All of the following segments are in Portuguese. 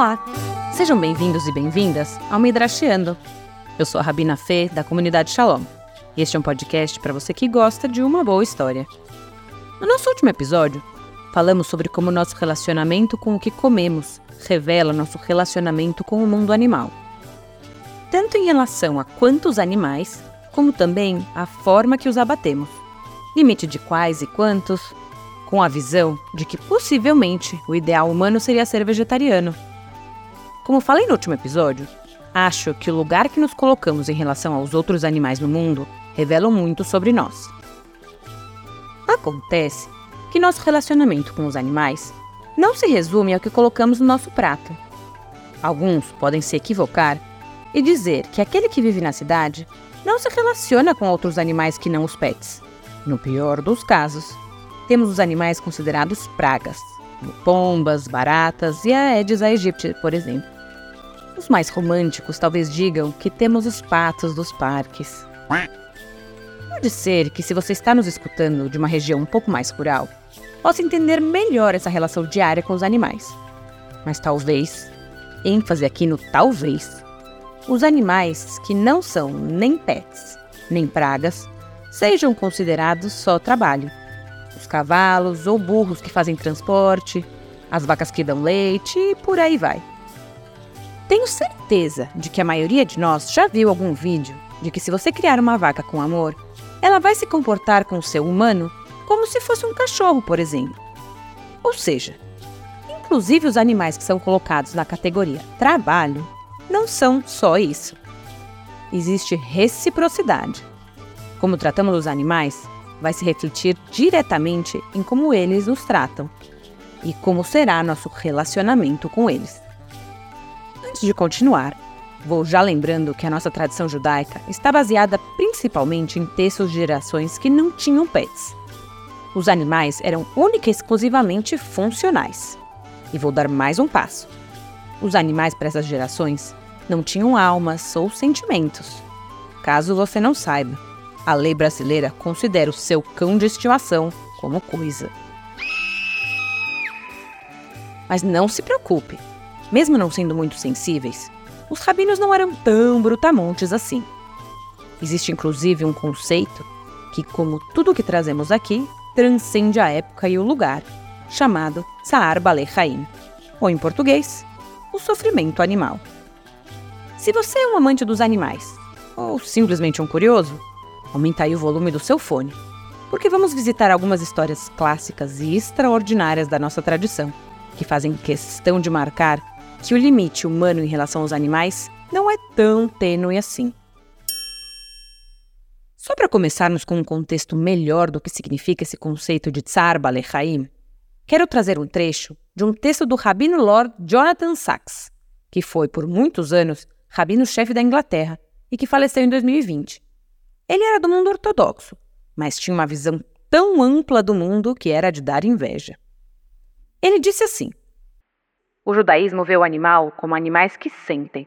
Olá! Sejam bem-vindos e bem-vindas ao Midrashiando. Eu sou a Rabina Fê, da comunidade Shalom. E este é um podcast para você que gosta de uma boa história. No nosso último episódio, falamos sobre como nosso relacionamento com o que comemos revela nosso relacionamento com o mundo animal. Tanto em relação a quantos animais, como também a forma que os abatemos. Limite de quais e quantos, com a visão de que possivelmente o ideal humano seria ser vegetariano como falei no último episódio, acho que o lugar que nos colocamos em relação aos outros animais no mundo revela muito sobre nós. Acontece que nosso relacionamento com os animais não se resume ao que colocamos no nosso prato. Alguns podem se equivocar e dizer que aquele que vive na cidade não se relaciona com outros animais que não os pets. No pior dos casos, temos os animais considerados pragas, como pombas, baratas e a Aedes aegypti, por exemplo. Os mais românticos talvez digam que temos os patos dos parques. Pode ser que, se você está nos escutando de uma região um pouco mais rural, possa entender melhor essa relação diária com os animais. Mas talvez, ênfase aqui no talvez, os animais que não são nem pets, nem pragas, sejam considerados só trabalho. Os cavalos ou burros que fazem transporte, as vacas que dão leite e por aí vai. Tenho certeza de que a maioria de nós já viu algum vídeo de que se você criar uma vaca com amor, ela vai se comportar com o seu humano como se fosse um cachorro, por exemplo. Ou seja, inclusive os animais que são colocados na categoria trabalho não são só isso. Existe reciprocidade. Como tratamos os animais vai se refletir diretamente em como eles nos tratam e como será nosso relacionamento com eles. Antes de continuar, vou já lembrando que a nossa tradição judaica está baseada principalmente em textos de gerações que não tinham pets. Os animais eram única e exclusivamente funcionais. E vou dar mais um passo. Os animais para essas gerações não tinham almas ou sentimentos. Caso você não saiba, a lei brasileira considera o seu cão de estimação como coisa. Mas não se preocupe, mesmo não sendo muito sensíveis, os rabinos não eram tão brutamontes assim. Existe inclusive um conceito que, como tudo o que trazemos aqui, transcende a época e o lugar, chamado Saar Bale Haim, ou em português, o sofrimento animal. Se você é um amante dos animais, ou simplesmente um curioso, aumenta aí o volume do seu fone, porque vamos visitar algumas histórias clássicas e extraordinárias da nossa tradição, que fazem questão de marcar que o limite humano em relação aos animais não é tão tênue assim. Só para começarmos com um contexto melhor do que significa esse conceito de Tsar Balechaim, quero trazer um trecho de um texto do rabino Lord Jonathan Sachs, que foi por muitos anos rabino-chefe da Inglaterra e que faleceu em 2020. Ele era do mundo ortodoxo, mas tinha uma visão tão ampla do mundo que era de dar inveja. Ele disse assim: o judaísmo vê o animal como animais que sentem.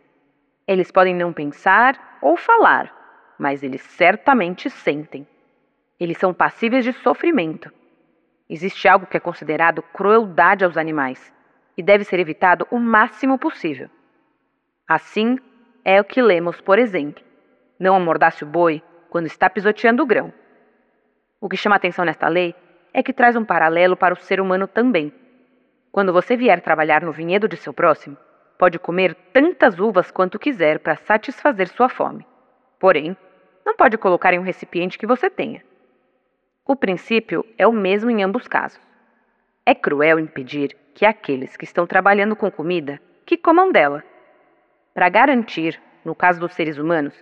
Eles podem não pensar ou falar, mas eles certamente sentem. Eles são passíveis de sofrimento. Existe algo que é considerado crueldade aos animais e deve ser evitado o máximo possível. Assim, é o que lemos, por exemplo: não amordace o boi quando está pisoteando o grão. O que chama atenção nesta lei é que traz um paralelo para o ser humano também quando você vier trabalhar no vinhedo de seu próximo, pode comer tantas uvas quanto quiser para satisfazer sua fome. Porém, não pode colocar em um recipiente que você tenha. O princípio é o mesmo em ambos casos. É cruel impedir que aqueles que estão trabalhando com comida que comam dela. Para garantir, no caso dos seres humanos,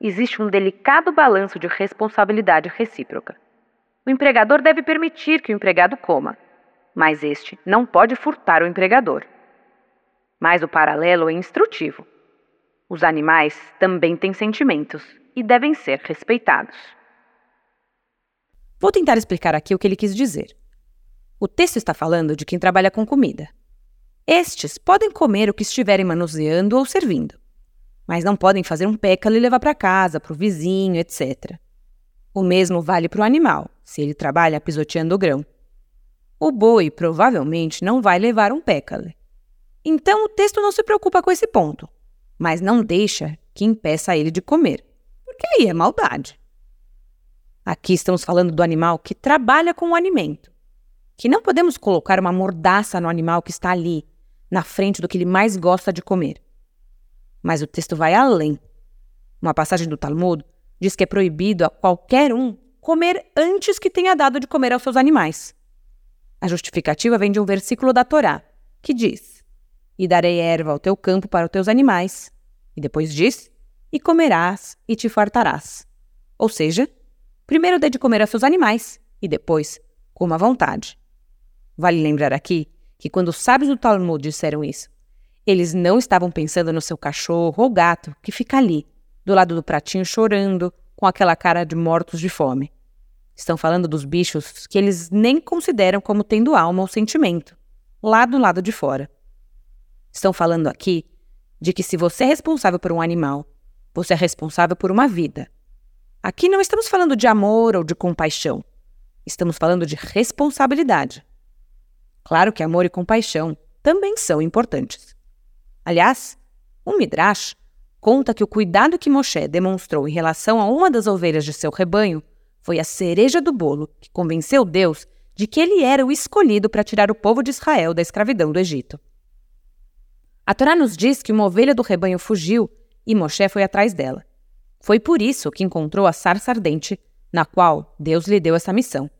existe um delicado balanço de responsabilidade recíproca. O empregador deve permitir que o empregado coma, mas este não pode furtar o empregador. Mas o paralelo é instrutivo. Os animais também têm sentimentos e devem ser respeitados. Vou tentar explicar aqui o que ele quis dizer. O texto está falando de quem trabalha com comida. Estes podem comer o que estiverem manuseando ou servindo, mas não podem fazer um pécalo e levar para casa, para o vizinho, etc. O mesmo vale para o animal, se ele trabalha pisoteando o grão o boi provavelmente não vai levar um pécale. Então o texto não se preocupa com esse ponto, mas não deixa que impeça ele de comer, porque aí é maldade. Aqui estamos falando do animal que trabalha com o alimento, que não podemos colocar uma mordaça no animal que está ali, na frente do que ele mais gosta de comer. Mas o texto vai além. Uma passagem do Talmud diz que é proibido a qualquer um comer antes que tenha dado de comer aos seus animais. A justificativa vem de um versículo da Torá, que diz: E darei erva ao teu campo para os teus animais. E depois diz: E comerás e te fartarás. Ou seja, primeiro dê de comer aos seus animais e depois coma à vontade. Vale lembrar aqui que quando os sábios do Talmud disseram isso, eles não estavam pensando no seu cachorro ou gato que fica ali, do lado do pratinho chorando, com aquela cara de mortos de fome. Estão falando dos bichos que eles nem consideram como tendo alma ou sentimento, lá do lado de fora. Estão falando aqui de que se você é responsável por um animal, você é responsável por uma vida. Aqui não estamos falando de amor ou de compaixão. Estamos falando de responsabilidade. Claro que amor e compaixão também são importantes. Aliás, o Midrash conta que o cuidado que Moshe demonstrou em relação a uma das ovelhas de seu rebanho foi a cereja do bolo que convenceu Deus de que ele era o escolhido para tirar o povo de Israel da escravidão do Egito. A Torá nos diz que uma ovelha do rebanho fugiu e Moshe foi atrás dela. Foi por isso que encontrou a sarça ardente, na qual Deus lhe deu essa missão.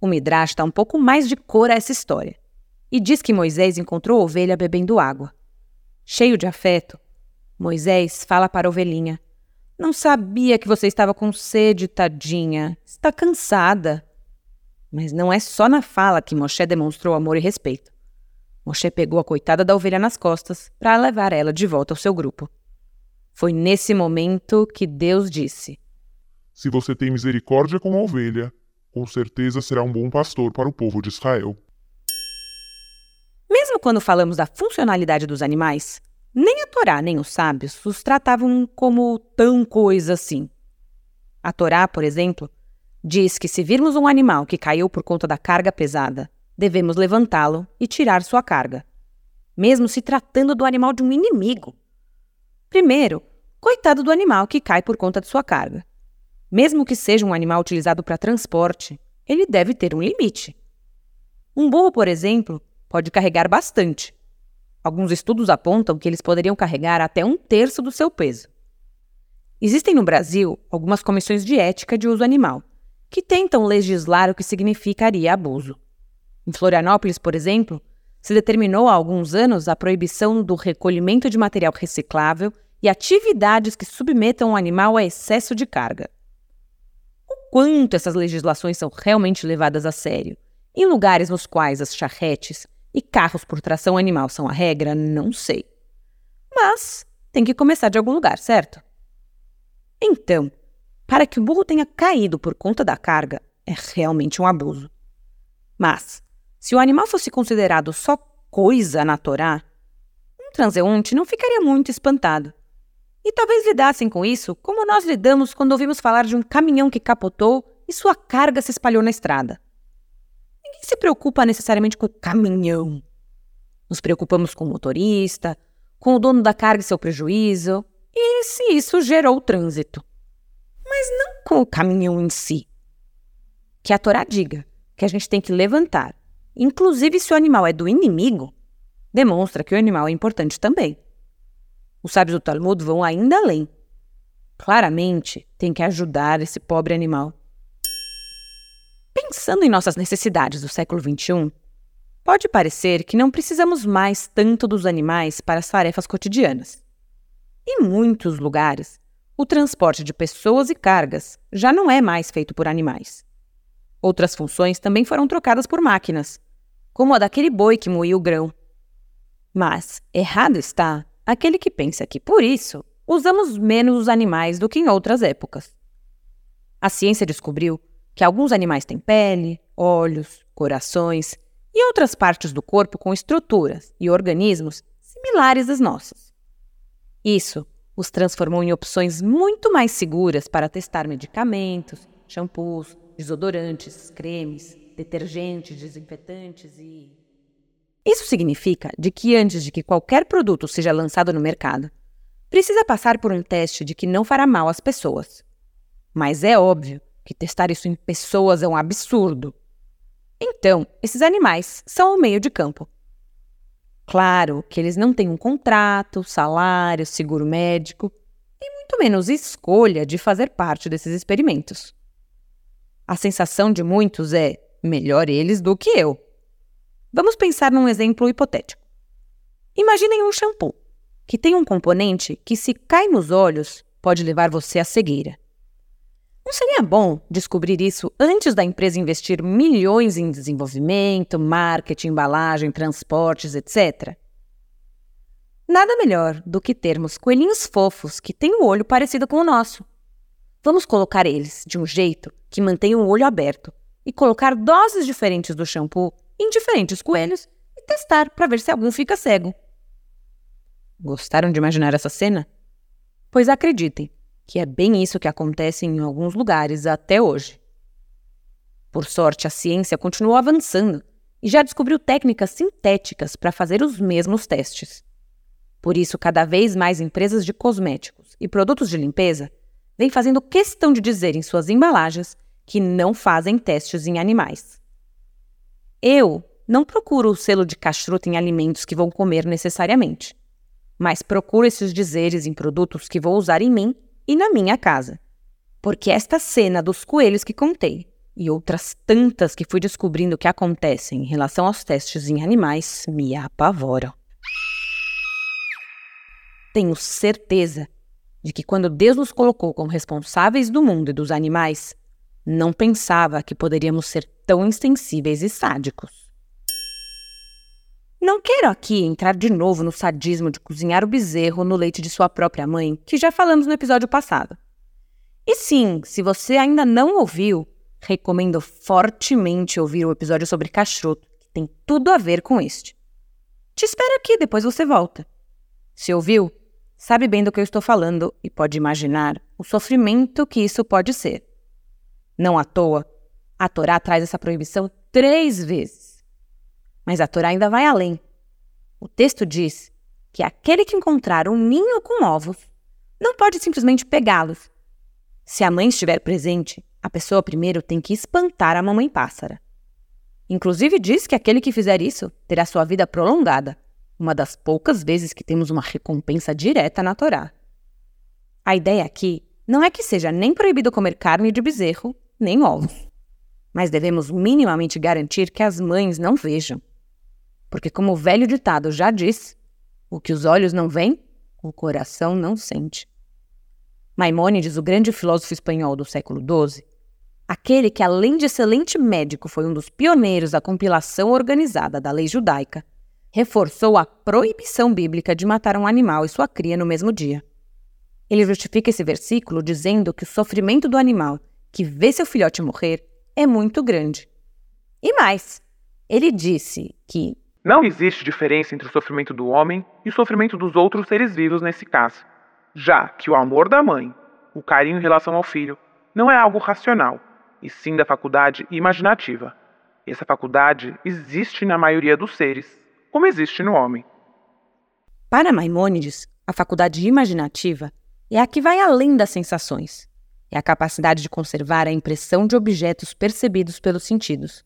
O Midrash dá um pouco mais de cor a essa história e diz que Moisés encontrou a ovelha bebendo água. Cheio de afeto, Moisés fala para a ovelhinha: Não sabia que você estava com sede, tadinha. Está cansada. Mas não é só na fala que Moshe demonstrou amor e respeito. Moshe pegou a coitada da ovelha nas costas para levar ela de volta ao seu grupo. Foi nesse momento que Deus disse: Se você tem misericórdia com a ovelha, com certeza será um bom pastor para o povo de Israel. Mesmo quando falamos da funcionalidade dos animais, nem a Torá nem os sábios os tratavam como tão coisa assim. A Torá, por exemplo, diz que se virmos um animal que caiu por conta da carga pesada, devemos levantá-lo e tirar sua carga, mesmo se tratando do animal de um inimigo. Primeiro, coitado do animal que cai por conta de sua carga. Mesmo que seja um animal utilizado para transporte, ele deve ter um limite. Um burro, por exemplo, pode carregar bastante, Alguns estudos apontam que eles poderiam carregar até um terço do seu peso. Existem no Brasil algumas comissões de ética de uso animal, que tentam legislar o que significaria abuso. Em Florianópolis, por exemplo, se determinou há alguns anos a proibição do recolhimento de material reciclável e atividades que submetam o animal a excesso de carga. O quanto essas legislações são realmente levadas a sério, em lugares nos quais as charretes e carros por tração animal são a regra, não sei. Mas tem que começar de algum lugar, certo? Então, para que o burro tenha caído por conta da carga, é realmente um abuso. Mas, se o animal fosse considerado só coisa na Torá, um transeunte não ficaria muito espantado. E talvez lidassem com isso como nós lidamos quando ouvimos falar de um caminhão que capotou e sua carga se espalhou na estrada. Ninguém se preocupa necessariamente com o caminhão. Nos preocupamos com o motorista, com o dono da carga e seu prejuízo, e se isso gerou trânsito. Mas não com o caminhão em si. Que a Torá diga que a gente tem que levantar, inclusive se o animal é do inimigo, demonstra que o animal é importante também. Os sábios do Talmud vão ainda além. Claramente, tem que ajudar esse pobre animal. Pensando em nossas necessidades do século XXI, pode parecer que não precisamos mais tanto dos animais para as tarefas cotidianas. Em muitos lugares, o transporte de pessoas e cargas já não é mais feito por animais. Outras funções também foram trocadas por máquinas, como a daquele boi que moía o grão. Mas errado está aquele que pensa que, por isso, usamos menos os animais do que em outras épocas. A ciência descobriu que alguns animais têm pele, olhos, corações e outras partes do corpo com estruturas e organismos similares às nossas. Isso os transformou em opções muito mais seguras para testar medicamentos, shampoos, desodorantes, cremes, detergentes, desinfetantes e. Isso significa de que antes de que qualquer produto seja lançado no mercado, precisa passar por um teste de que não fará mal às pessoas. Mas é óbvio que testar isso em pessoas é um absurdo. Então, esses animais são o meio de campo. Claro que eles não têm um contrato, salário, seguro médico e muito menos escolha de fazer parte desses experimentos. A sensação de muitos é melhor eles do que eu. Vamos pensar num exemplo hipotético. Imaginem um shampoo que tem um componente que, se cai nos olhos, pode levar você à cegueira. Não seria bom descobrir isso antes da empresa investir milhões em desenvolvimento, marketing, embalagem, transportes, etc? Nada melhor do que termos coelhinhos fofos que têm o um olho parecido com o nosso. Vamos colocar eles de um jeito que mantenha o olho aberto e colocar doses diferentes do shampoo em diferentes coelhos e testar para ver se algum fica cego. Gostaram de imaginar essa cena? Pois acreditem, que é bem isso que acontece em alguns lugares até hoje. Por sorte, a ciência continuou avançando e já descobriu técnicas sintéticas para fazer os mesmos testes. Por isso, cada vez mais empresas de cosméticos e produtos de limpeza vêm fazendo questão de dizer em suas embalagens que não fazem testes em animais. Eu não procuro o selo de castruta em alimentos que vou comer necessariamente mas procuro esses dizeres em produtos que vou usar em mim e na minha casa. Porque esta cena dos coelhos que contei e outras tantas que fui descobrindo que acontecem em relação aos testes em animais me apavoram. Tenho certeza de que quando Deus nos colocou como responsáveis do mundo e dos animais, não pensava que poderíamos ser tão insensíveis e sádicos. Não quero aqui entrar de novo no sadismo de cozinhar o bezerro no leite de sua própria mãe, que já falamos no episódio passado. E sim, se você ainda não ouviu, recomendo fortemente ouvir o episódio sobre cachoto, que tem tudo a ver com este. Te espero aqui, depois você volta. Se ouviu, sabe bem do que eu estou falando e pode imaginar o sofrimento que isso pode ser. Não à toa, a Torá traz essa proibição três vezes. Mas a Torá ainda vai além. O texto diz que aquele que encontrar um ninho com ovos não pode simplesmente pegá-los. Se a mãe estiver presente, a pessoa primeiro tem que espantar a mamãe pássara. Inclusive diz que aquele que fizer isso terá sua vida prolongada, uma das poucas vezes que temos uma recompensa direta na Torá. A ideia aqui não é que seja nem proibido comer carne de bezerro, nem ovos. Mas devemos minimamente garantir que as mães não vejam. Porque, como o velho ditado já diz, o que os olhos não veem, o coração não sente. Maimônides, o grande filósofo espanhol do século XII, aquele que, além de excelente médico, foi um dos pioneiros da compilação organizada da lei judaica, reforçou a proibição bíblica de matar um animal e sua cria no mesmo dia. Ele justifica esse versículo dizendo que o sofrimento do animal que vê seu filhote morrer é muito grande. E mais, ele disse que não existe diferença entre o sofrimento do homem e o sofrimento dos outros seres vivos nesse caso, já que o amor da mãe, o carinho em relação ao filho, não é algo racional, e sim da faculdade imaginativa. Essa faculdade existe na maioria dos seres, como existe no homem. Para Maimônides, a faculdade imaginativa é a que vai além das sensações. É a capacidade de conservar a impressão de objetos percebidos pelos sentidos.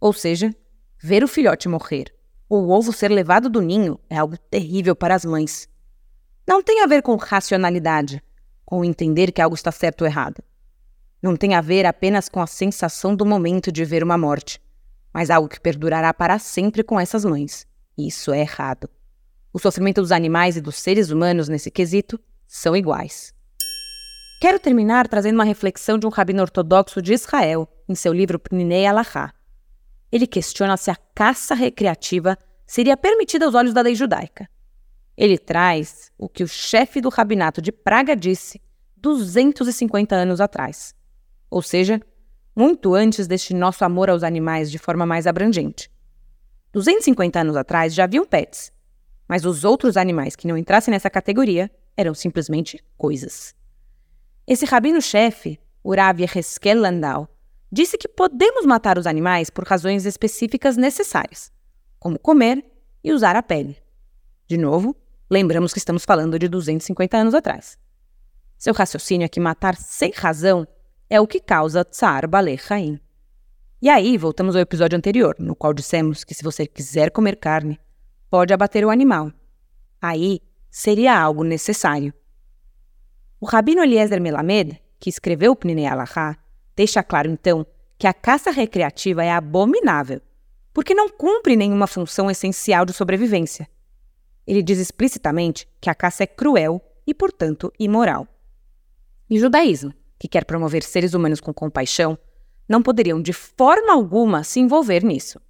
Ou seja, ver o filhote morrer o ovo ser levado do ninho é algo terrível para as mães. Não tem a ver com racionalidade, com entender que algo está certo ou errado. Não tem a ver apenas com a sensação do momento de ver uma morte, mas algo que perdurará para sempre com essas mães. Isso é errado. O sofrimento dos animais e dos seres humanos nesse quesito são iguais. Quero terminar trazendo uma reflexão de um rabino ortodoxo de Israel em seu livro Pninei Alahá, ele questiona se a caça recreativa seria permitida aos olhos da lei judaica. Ele traz o que o chefe do rabinato de Praga disse 250 anos atrás, ou seja, muito antes deste nosso amor aos animais de forma mais abrangente. 250 anos atrás já haviam pets, mas os outros animais que não entrassem nessa categoria eram simplesmente coisas. Esse rabino-chefe, Urav Yeheskel Landau, disse que podemos matar os animais por razões específicas necessárias, como comer e usar a pele. De novo, lembramos que estamos falando de 250 anos atrás. Seu raciocínio é que matar sem razão é o que causa Tsar Balei Haim. E aí, voltamos ao episódio anterior, no qual dissemos que se você quiser comer carne, pode abater o animal. Aí, seria algo necessário. O Rabino Eliezer Melamed, que escreveu o Pnei Alahá, deixa claro então que a caça recreativa é abominável, porque não cumpre nenhuma função essencial de sobrevivência. Ele diz explicitamente que a caça é cruel e, portanto, imoral. E o judaísmo, que quer promover seres humanos com compaixão, não poderiam de forma alguma se envolver nisso.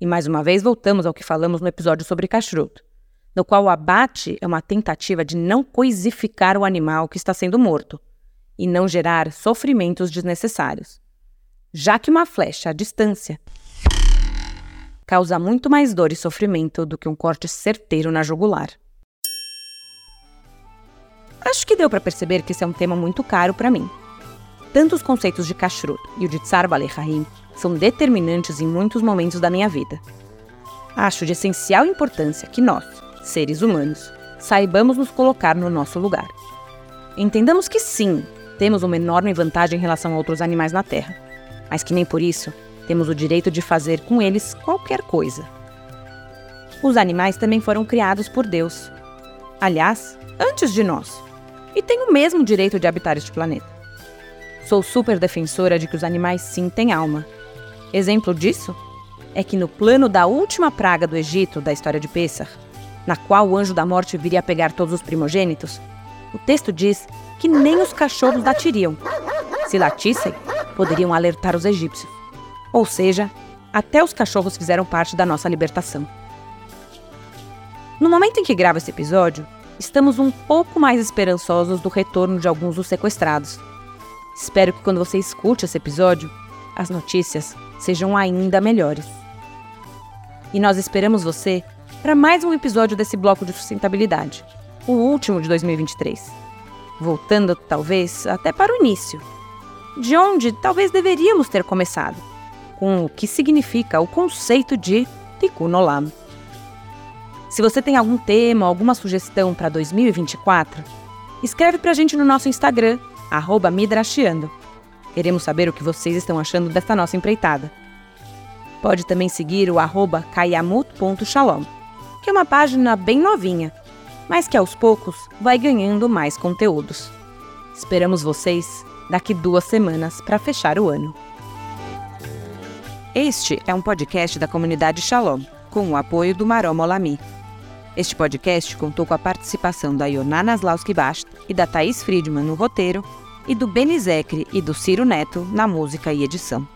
E mais uma vez voltamos ao que falamos no episódio sobre kashrut no qual o abate é uma tentativa de não coisificar o animal que está sendo morto e não gerar sofrimentos desnecessários, já que uma flecha à distância causa muito mais dor e sofrimento do que um corte certeiro na jugular. Acho que deu para perceber que esse é um tema muito caro para mim. Tanto os conceitos de kashrut e o de tsar balei são determinantes em muitos momentos da minha vida. Acho de essencial importância que nós, seres humanos, saibamos nos colocar no nosso lugar. Entendamos que sim, temos uma enorme vantagem em relação a outros animais na Terra, mas que nem por isso temos o direito de fazer com eles qualquer coisa. Os animais também foram criados por Deus. Aliás, antes de nós. E têm o mesmo direito de habitar este planeta. Sou super defensora de que os animais sim têm alma. Exemplo disso é que no plano da última praga do Egito, da história de Pessah, na qual o anjo da morte viria a pegar todos os primogênitos, o texto diz que nem os cachorros latiriam. Se latissem, poderiam alertar os egípcios. Ou seja, até os cachorros fizeram parte da nossa libertação. No momento em que gravo esse episódio, estamos um pouco mais esperançosos do retorno de alguns dos sequestrados. Espero que quando você escute esse episódio, as notícias sejam ainda melhores. E nós esperamos você para mais um episódio desse bloco de sustentabilidade, o último de 2023. Voltando, talvez, até para o início, de onde talvez deveríamos ter começado, com o que significa o conceito de Tikkun Olam. Se você tem algum tema, alguma sugestão para 2024, escreve para a gente no nosso Instagram, Midrashiando. Queremos saber o que vocês estão achando desta nossa empreitada. Pode também seguir o arroba kayamut.shalom que é uma página bem novinha, mas que aos poucos vai ganhando mais conteúdos. Esperamos vocês daqui duas semanas para fechar o ano. Este é um podcast da comunidade Shalom, com o apoio do Marom Olami. Este podcast contou com a participação da Yonana Slauski Bast e da Thaís Friedman no roteiro, e do Benizekre e do Ciro Neto na música e edição.